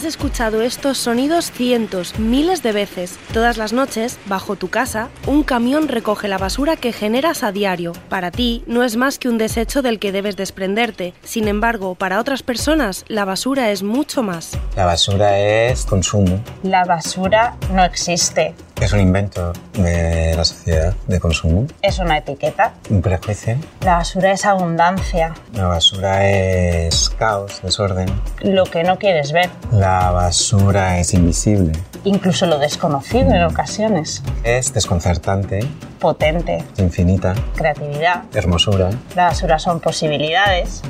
Has escuchado estos sonidos cientos, miles de veces. Todas las noches, bajo tu casa, un camión recoge la basura que generas a diario. Para ti, no es más que un desecho del que debes desprenderte. Sin embargo, para otras personas, la basura es mucho más. La basura es consumo. La basura no existe. Es un invento de la sociedad de consumo. Es una etiqueta. Un prejuicio. La basura es abundancia. La basura es caos, desorden. Lo que no quieres ver. La basura es invisible. Incluso lo desconocido en ocasiones. Es desconcertante. Potente. Infinita. Creatividad. Hermosura. La basura son posibilidades.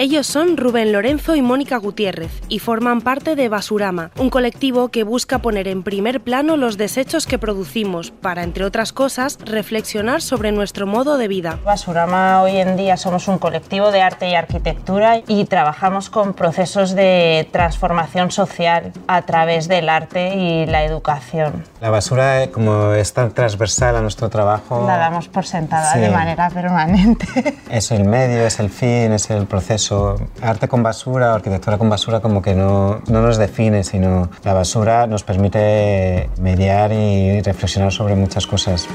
Ellos son Rubén Lorenzo y Mónica Gutiérrez y forman parte de Basurama, un colectivo que busca poner en primer plano los desechos que producimos para, entre otras cosas, reflexionar sobre nuestro modo de vida. Basurama hoy en día somos un colectivo de arte y arquitectura y trabajamos con procesos de transformación social a través del arte y la educación. La basura, eh, como es tan transversal a nuestro trabajo... La damos por sentada Sí. de manera permanente. Es el medio, es el fin, es el proceso. Arte con basura arquitectura con basura como que no, no nos define, sino la basura nos permite mediar y reflexionar sobre muchas cosas.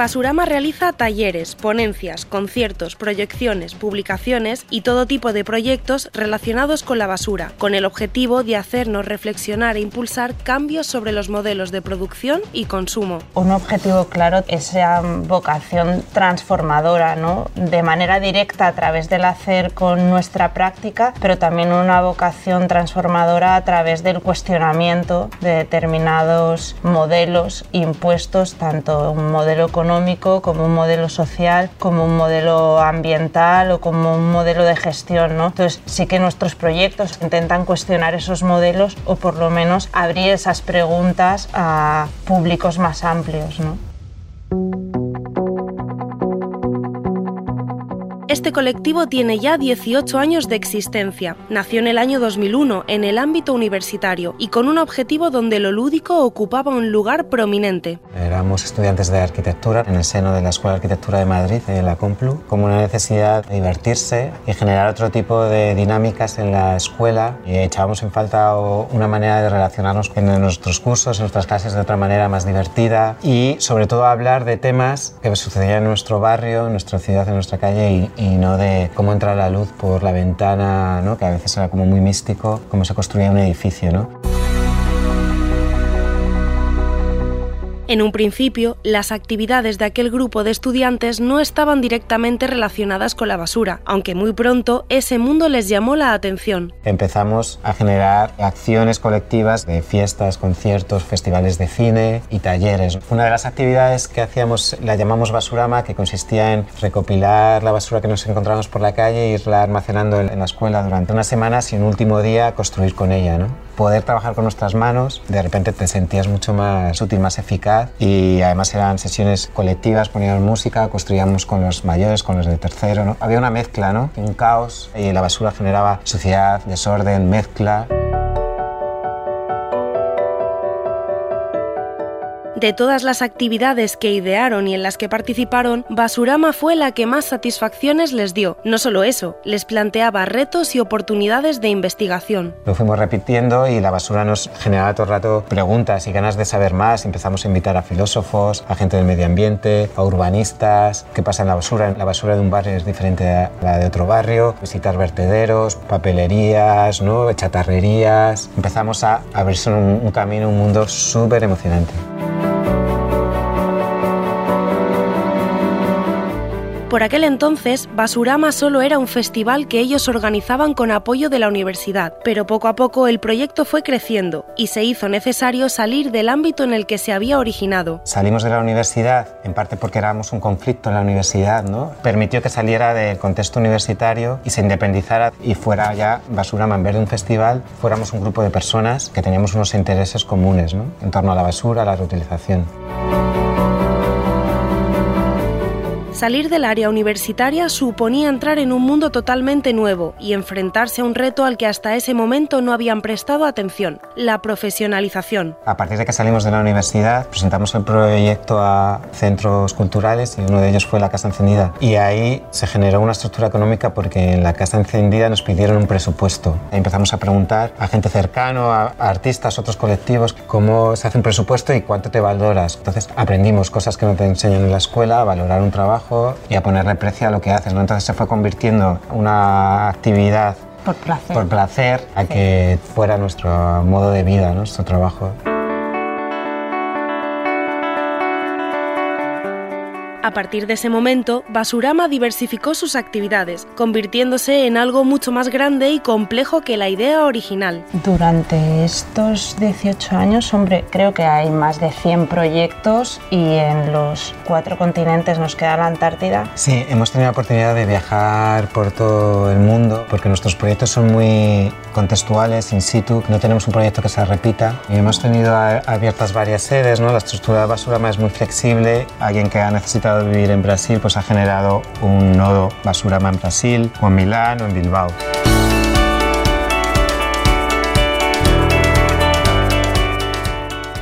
Basurama realiza talleres, ponencias, conciertos, proyecciones, publicaciones y todo tipo de proyectos relacionados con la basura, con el objetivo de hacernos reflexionar e impulsar cambios sobre los modelos de producción y consumo. Un objetivo claro, esa vocación transformadora, ¿no? de manera directa a través del hacer con nuestra práctica, pero también una vocación transformadora a través del cuestionamiento de determinados modelos impuestos, tanto un modelo económico como un modelo social, como un modelo ambiental o como un modelo de gestión. ¿no? Entonces sí que nuestros proyectos intentan cuestionar esos modelos o por lo menos abrir esas preguntas a públicos más amplios. ¿no? Este colectivo tiene ya 18 años de existencia. Nació en el año 2001 en el ámbito universitario y con un objetivo donde lo lúdico ocupaba un lugar prominente. Éramos estudiantes de arquitectura en el seno de la Escuela de Arquitectura de Madrid, en la Complu, como una necesidad de divertirse y generar otro tipo de dinámicas en la escuela. Y echábamos en falta una manera de relacionarnos en nuestros cursos, en nuestras clases de otra manera más divertida y sobre todo hablar de temas que sucedían en nuestro barrio, en nuestra ciudad, en nuestra calle y, y no de cómo entra la luz por la ventana, ¿no? que a veces era como muy místico, cómo se construía un edificio. ¿no? En un principio, las actividades de aquel grupo de estudiantes no estaban directamente relacionadas con la basura, aunque muy pronto ese mundo les llamó la atención. Empezamos a generar acciones colectivas de fiestas, conciertos, festivales de cine y talleres. Una de las actividades que hacíamos la llamamos Basurama, que consistía en recopilar la basura que nos encontrábamos por la calle e irla almacenando en la escuela durante unas semanas y un último día construir con ella. ¿no? Poder trabajar con nuestras manos, de repente te sentías mucho más útil, más eficaz y además eran sesiones colectivas, poníamos música, construíamos con los mayores, con los de tercero. ¿no? Había una mezcla, ¿no? un caos y la basura generaba suciedad, desorden, mezcla. De todas las actividades que idearon y en las que participaron, Basurama fue la que más satisfacciones les dio. No solo eso, les planteaba retos y oportunidades de investigación. Lo fuimos repitiendo y la basura nos generaba todo el rato preguntas y ganas de saber más. Empezamos a invitar a filósofos, a gente del medio ambiente, a urbanistas, qué pasa en la basura. La basura de un barrio es diferente a la de otro barrio, visitar vertederos, papelerías, ¿no? chatarrerías. Empezamos a abrirse un, un camino, un mundo súper emocionante. Por aquel entonces, Basurama solo era un festival que ellos organizaban con apoyo de la universidad, pero poco a poco el proyecto fue creciendo y se hizo necesario salir del ámbito en el que se había originado. Salimos de la universidad, en parte porque éramos un conflicto en la universidad, ¿no? Permitió que saliera del contexto universitario y se independizara y fuera ya Basurama, en vez de un festival, fuéramos un grupo de personas que teníamos unos intereses comunes, ¿no? En torno a la basura, a la reutilización. Salir del área universitaria suponía entrar en un mundo totalmente nuevo y enfrentarse a un reto al que hasta ese momento no habían prestado atención, la profesionalización. A partir de que salimos de la universidad, presentamos el proyecto a centros culturales y uno de ellos fue la Casa Encendida. Y ahí se generó una estructura económica porque en la Casa Encendida nos pidieron un presupuesto. Empezamos a preguntar a gente cercana, a artistas, otros colectivos, cómo se hace un presupuesto y cuánto te valoras. Entonces aprendimos cosas que no te enseñan en la escuela, a valorar un trabajo y a ponerle precio a lo que haces. ¿no? Entonces se fue convirtiendo una actividad por placer, por placer a que fuera nuestro modo de vida, nuestro trabajo. A partir de ese momento, Basurama diversificó sus actividades, convirtiéndose en algo mucho más grande y complejo que la idea original. Durante estos 18 años, hombre, creo que hay más de 100 proyectos y en los cuatro continentes nos queda la Antártida. Sí, hemos tenido la oportunidad de viajar por todo el mundo porque nuestros proyectos son muy contextuales, in situ, no tenemos un proyecto que se repita y hemos tenido abiertas varias sedes, ¿no? La estructura de Basurama es muy flexible, alguien que ha necesitado vivir en Brasil, pues ha generado un nodo Basurama en Brasil, o en Milán o en Bilbao.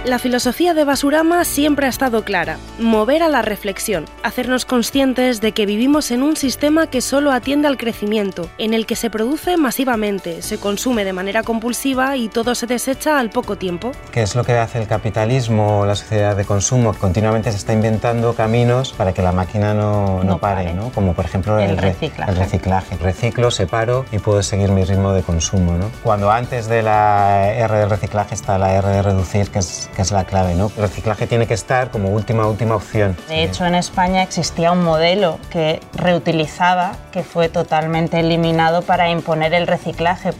La filosofía de Basurama siempre ha estado clara, mover a la reflexión, hacernos conscientes de que vivimos en un sistema que solo atiende al crecimiento, en el que se produce masivamente, se consume de manera compulsiva y todo se desecha al poco tiempo. ¿Qué es lo que hace el capitalismo o la sociedad de consumo? Continuamente se está inventando caminos para que la máquina no, no, pare, ¿no? como por ejemplo el, reciclaje. el reciclaje. Reciclo, separo y puedo seguir mi ritmo de consumo. ¿no? Cuando antes de la R de reciclaje está la R de reducir, que es es la clave, ¿no? El reciclaje tiene que estar como última, última opción. De hecho, en España existía un modelo que reutilizaba, que fue totalmente eliminado para imponer el reciclaje.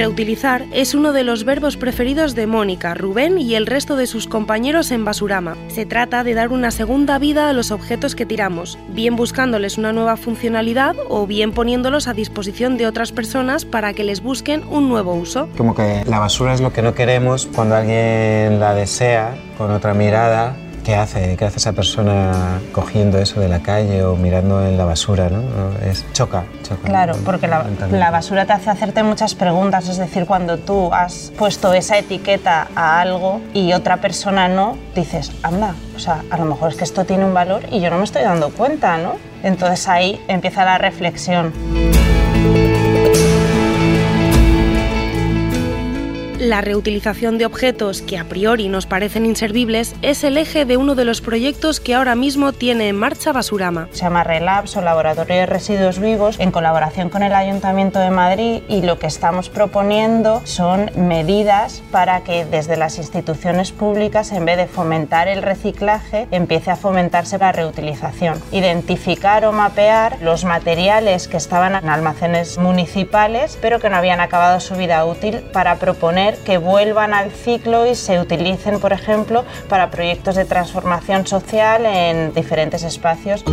Reutilizar es uno de los verbos preferidos de Mónica, Rubén y el resto de sus compañeros en Basurama. Se trata de dar una segunda vida a los objetos que tiramos, bien buscándoles una nueva funcionalidad o bien poniéndolos a disposición de otras personas para que les busquen un nuevo uso. Como que la basura es lo que no queremos cuando alguien la desea con otra mirada ¿Qué hace? ¿Qué hace esa persona cogiendo eso de la calle o mirando en la basura? ¿no? Es choca, choca. Claro, porque la, la, basura te hace hacerte muchas preguntas. Es decir, cuando tú has puesto esa etiqueta a algo y otra persona no, dices, anda, o sea, a lo mejor es que esto tiene un valor y yo no me estoy dando cuenta, ¿no? Entonces ahí empieza la reflexión. La reutilización de objetos que a priori nos parecen inservibles es el eje de uno de los proyectos que ahora mismo tiene en marcha Basurama. Se llama Relapse o Laboratorio de Residuos Vivos en colaboración con el Ayuntamiento de Madrid y lo que estamos proponiendo son medidas para que desde las instituciones públicas en vez de fomentar el reciclaje empiece a fomentarse la reutilización. Identificar o mapear los materiales que estaban en almacenes municipales pero que no habían acabado su vida útil para proponer que vuelvan al ciclo y se utilicen, por ejemplo, para proyectos de transformación social en diferentes espacios.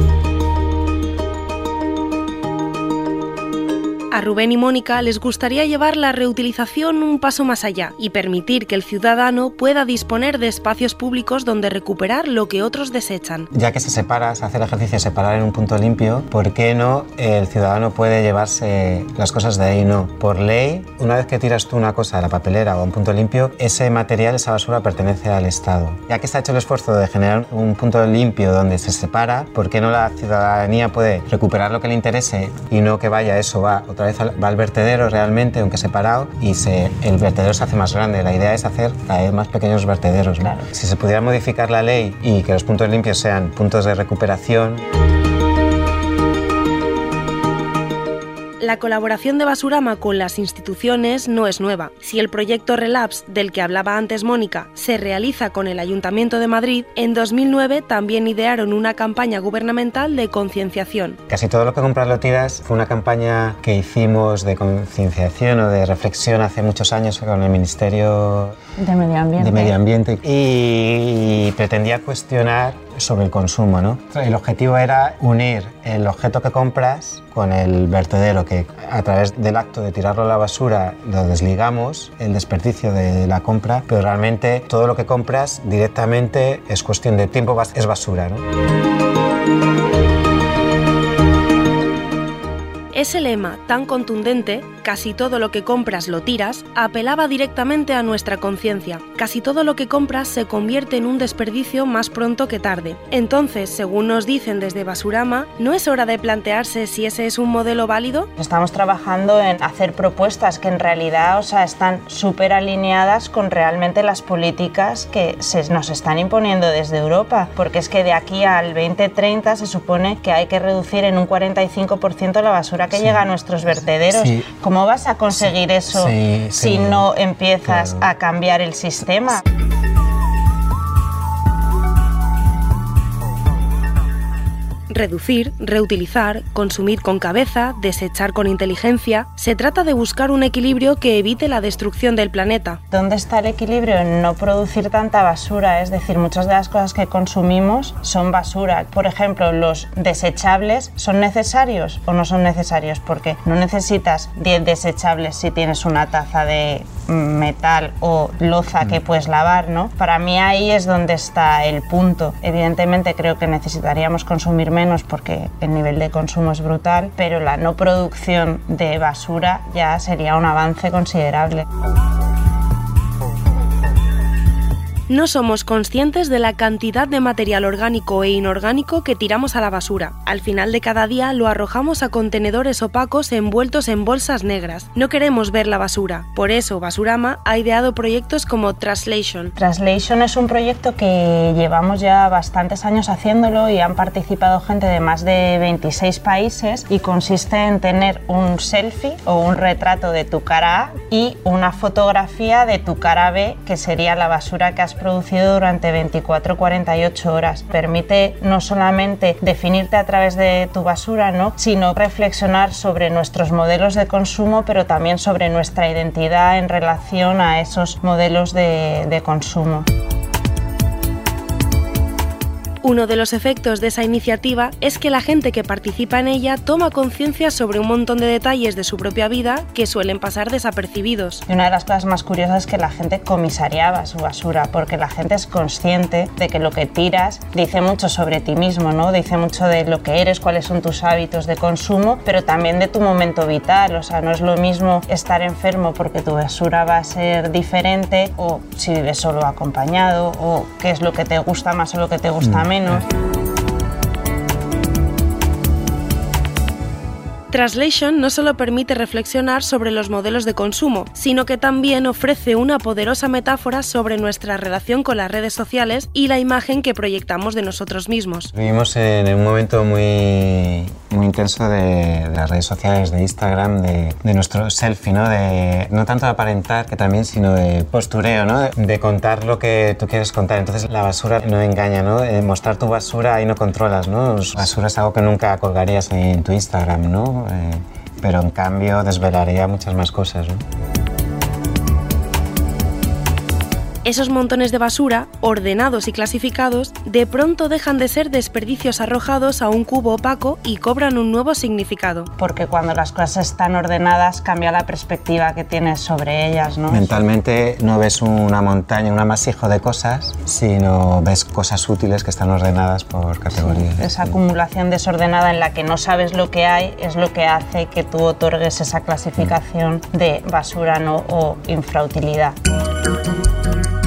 A Rubén y Mónica les gustaría llevar la reutilización un paso más allá y permitir que el ciudadano pueda disponer de espacios públicos donde recuperar lo que otros desechan. Ya que se separa, se hace el ejercicio de separar en un punto limpio, ¿por qué no el ciudadano puede llevarse las cosas de ahí? No. Por ley, una vez que tiras tú una cosa a la papelera o a un punto limpio, ese material, esa basura pertenece al Estado. Ya que se ha hecho el esfuerzo de generar un punto limpio donde se separa, ¿por qué no la ciudadanía puede recuperar lo que le interese y no que vaya eso va otra vez va al vertedero realmente, aunque separado, y se, el vertedero se hace más grande. La idea es hacer cada vez más pequeños vertederos. Claro. Si se pudiera modificar la ley y que los puntos limpios sean puntos de recuperación, La colaboración de Basurama con las instituciones no es nueva. Si el proyecto Relapse, del que hablaba antes Mónica, se realiza con el Ayuntamiento de Madrid, en 2009 también idearon una campaña gubernamental de concienciación. Casi todo lo que compras lo tiras fue una campaña que hicimos de concienciación o de reflexión hace muchos años con el Ministerio de Medio Ambiente, de Medio Ambiente y pretendía cuestionar sobre el consumo. ¿no? El objetivo era unir el objeto que compras con el vertedero, que a través del acto de tirarlo a la basura lo desligamos, el desperdicio de la compra, pero realmente todo lo que compras directamente es cuestión de tiempo, es basura. ¿no? Ese lema tan contundente, casi todo lo que compras lo tiras, apelaba directamente a nuestra conciencia. Casi todo lo que compras se convierte en un desperdicio más pronto que tarde. Entonces, según nos dicen desde Basurama, ¿no es hora de plantearse si ese es un modelo válido? Estamos trabajando en hacer propuestas que en realidad o sea, están súper alineadas con realmente las políticas que se nos están imponiendo desde Europa, porque es que de aquí al 2030 se supone que hay que reducir en un 45% la basura que llega a nuestros vertederos. ¿Cómo vas a conseguir eso si no empiezas a cambiar el sistema? Reducir, reutilizar, consumir con cabeza, desechar con inteligencia. Se trata de buscar un equilibrio que evite la destrucción del planeta. ¿Dónde está el equilibrio en no producir tanta basura? Es decir, muchas de las cosas que consumimos son basura. Por ejemplo, los desechables son necesarios o no son necesarios porque no necesitas 10 desechables si tienes una taza de metal o loza que mm. puedes lavar, ¿no? Para mí ahí es donde está el punto. Evidentemente creo que necesitaríamos consumir menos porque el nivel de consumo es brutal, pero la no producción de basura ya sería un avance considerable no somos conscientes de la cantidad de material orgánico e inorgánico que tiramos a la basura. Al final de cada día lo arrojamos a contenedores opacos envueltos en bolsas negras. No queremos ver la basura. Por eso Basurama ha ideado proyectos como Translation. Translation es un proyecto que llevamos ya bastantes años haciéndolo y han participado gente de más de 26 países y consiste en tener un selfie o un retrato de tu cara A y una fotografía de tu cara B, que sería la basura que has producido durante 24-48 horas. Permite no solamente definirte a través de tu basura, ¿no? sino reflexionar sobre nuestros modelos de consumo, pero también sobre nuestra identidad en relación a esos modelos de, de consumo. Uno de los efectos de esa iniciativa es que la gente que participa en ella toma conciencia sobre un montón de detalles de su propia vida que suelen pasar desapercibidos. Y una de las cosas más curiosas es que la gente comisariaba su basura, porque la gente es consciente de que lo que tiras dice mucho sobre ti mismo, ¿no? Dice mucho de lo que eres, cuáles son tus hábitos de consumo, pero también de tu momento vital. O sea, no es lo mismo estar enfermo porque tu basura va a ser diferente o si vives solo acompañado o qué es lo que te gusta más o lo que te gusta menos menos. Translation no solo permite reflexionar sobre los modelos de consumo, sino que también ofrece una poderosa metáfora sobre nuestra relación con las redes sociales y la imagen que proyectamos de nosotros mismos. Vivimos en un momento muy, muy intenso de, las redes sociales, de Instagram, de, nuestro selfie, ¿no? De, no tanto de aparentar, que también, sino de postureo, ¿no? de, contar lo que tú quieres contar. Entonces la basura no engaña, ¿no? mostrar tu basura ahí no controlas, ¿no? Basura es algo que nunca colgarías en tu Instagram, ¿no? Eh, pero en cambio desvelaría muchas más cosas. Esos montones de basura, ordenados y clasificados, de pronto dejan de ser desperdicios arrojados a un cubo opaco y cobran un nuevo significado. Porque cuando las cosas están ordenadas cambia la perspectiva que tienes sobre ellas, ¿no? Mentalmente no ves una montaña, un amasijo de cosas, sino ves cosas útiles que están ordenadas por categorías. esa acumulación desordenada en la que no sabes lo que hay es lo que hace que tú otorgues esa clasificación de basura ¿no? o infrautilidad. 嗯。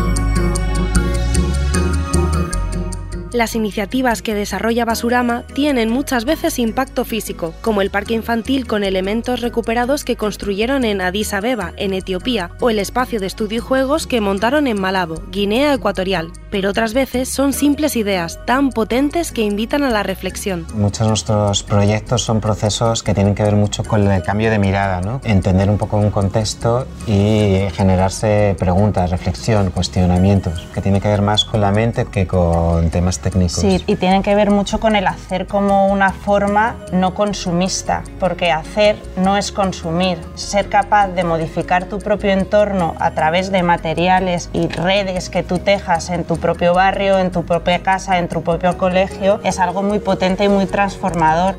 Las iniciativas que desarrolla Basurama tienen muchas veces impacto físico, como el parque infantil con elementos recuperados que construyeron en Addis Abeba, en Etiopía, o el espacio de estudio y juegos que montaron en Malabo, Guinea Ecuatorial. Pero otras veces son simples ideas tan potentes que invitan a la reflexión. Muchos de nuestros proyectos son procesos que tienen que ver mucho con el cambio de mirada, ¿no? entender un poco un contexto y generarse preguntas, reflexión, cuestionamientos, que tiene que ver más con la mente que con temas Sí, y tienen que ver mucho con el hacer como una forma no consumista, porque hacer no es consumir. Ser capaz de modificar tu propio entorno a través de materiales y redes que tú tejas en tu propio barrio, en tu propia casa, en tu propio colegio, es algo muy potente y muy transformador.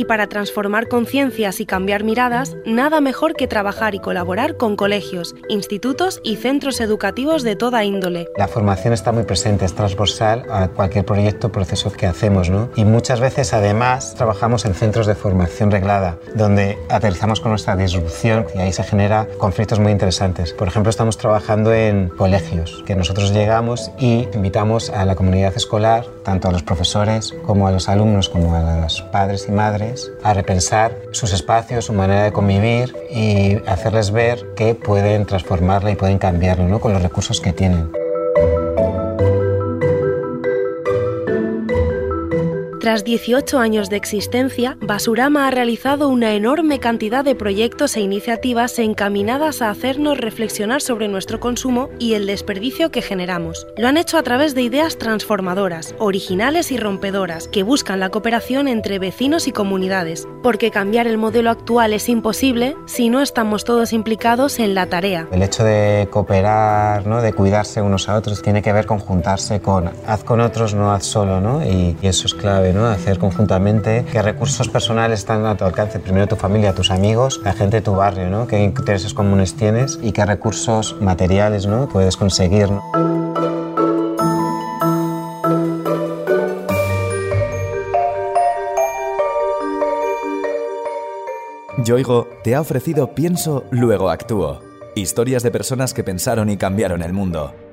Y para transformar conciencias y cambiar miradas, nada mejor que trabajar y colaborar con colegios, institutos y centros educativos de toda índole. La formación está muy presente, es transversal a cualquier proyecto, proceso que hacemos, ¿no? Y muchas veces además trabajamos en centros de formación reglada, donde aterrizamos con nuestra disrupción y ahí se genera conflictos muy interesantes. Por ejemplo, estamos trabajando en colegios, que nosotros llegamos y invitamos a la comunidad escolar, tanto a los profesores como a los alumnos, como a los padres y madres, a repensar sus espacios, su manera de convivir y hacerles ver que pueden transformarla y pueden cambiarlo ¿no? con los recursos que tienen. Tras 18 años de existencia, Basurama ha realizado una enorme cantidad de proyectos e iniciativas encaminadas a hacernos reflexionar sobre nuestro consumo y el desperdicio que generamos. Lo han hecho a través de ideas transformadoras, originales y rompedoras, que buscan la cooperación entre vecinos y comunidades, porque cambiar el modelo actual es imposible si no estamos todos implicados en la tarea. El hecho de cooperar, de cuidarse unos a otros, tiene que ver con juntarse con haz con otros, no haz solo, ¿no? y eso es clave. Hacer conjuntamente qué recursos personales están a tu alcance. Primero tu familia, tus amigos, la gente de tu barrio, ¿no? Qué intereses comunes tienes y qué recursos materiales, ¿no? Puedes conseguir. Yoigo te ha ofrecido Pienso, luego actúo. Historias de personas que pensaron y cambiaron el mundo.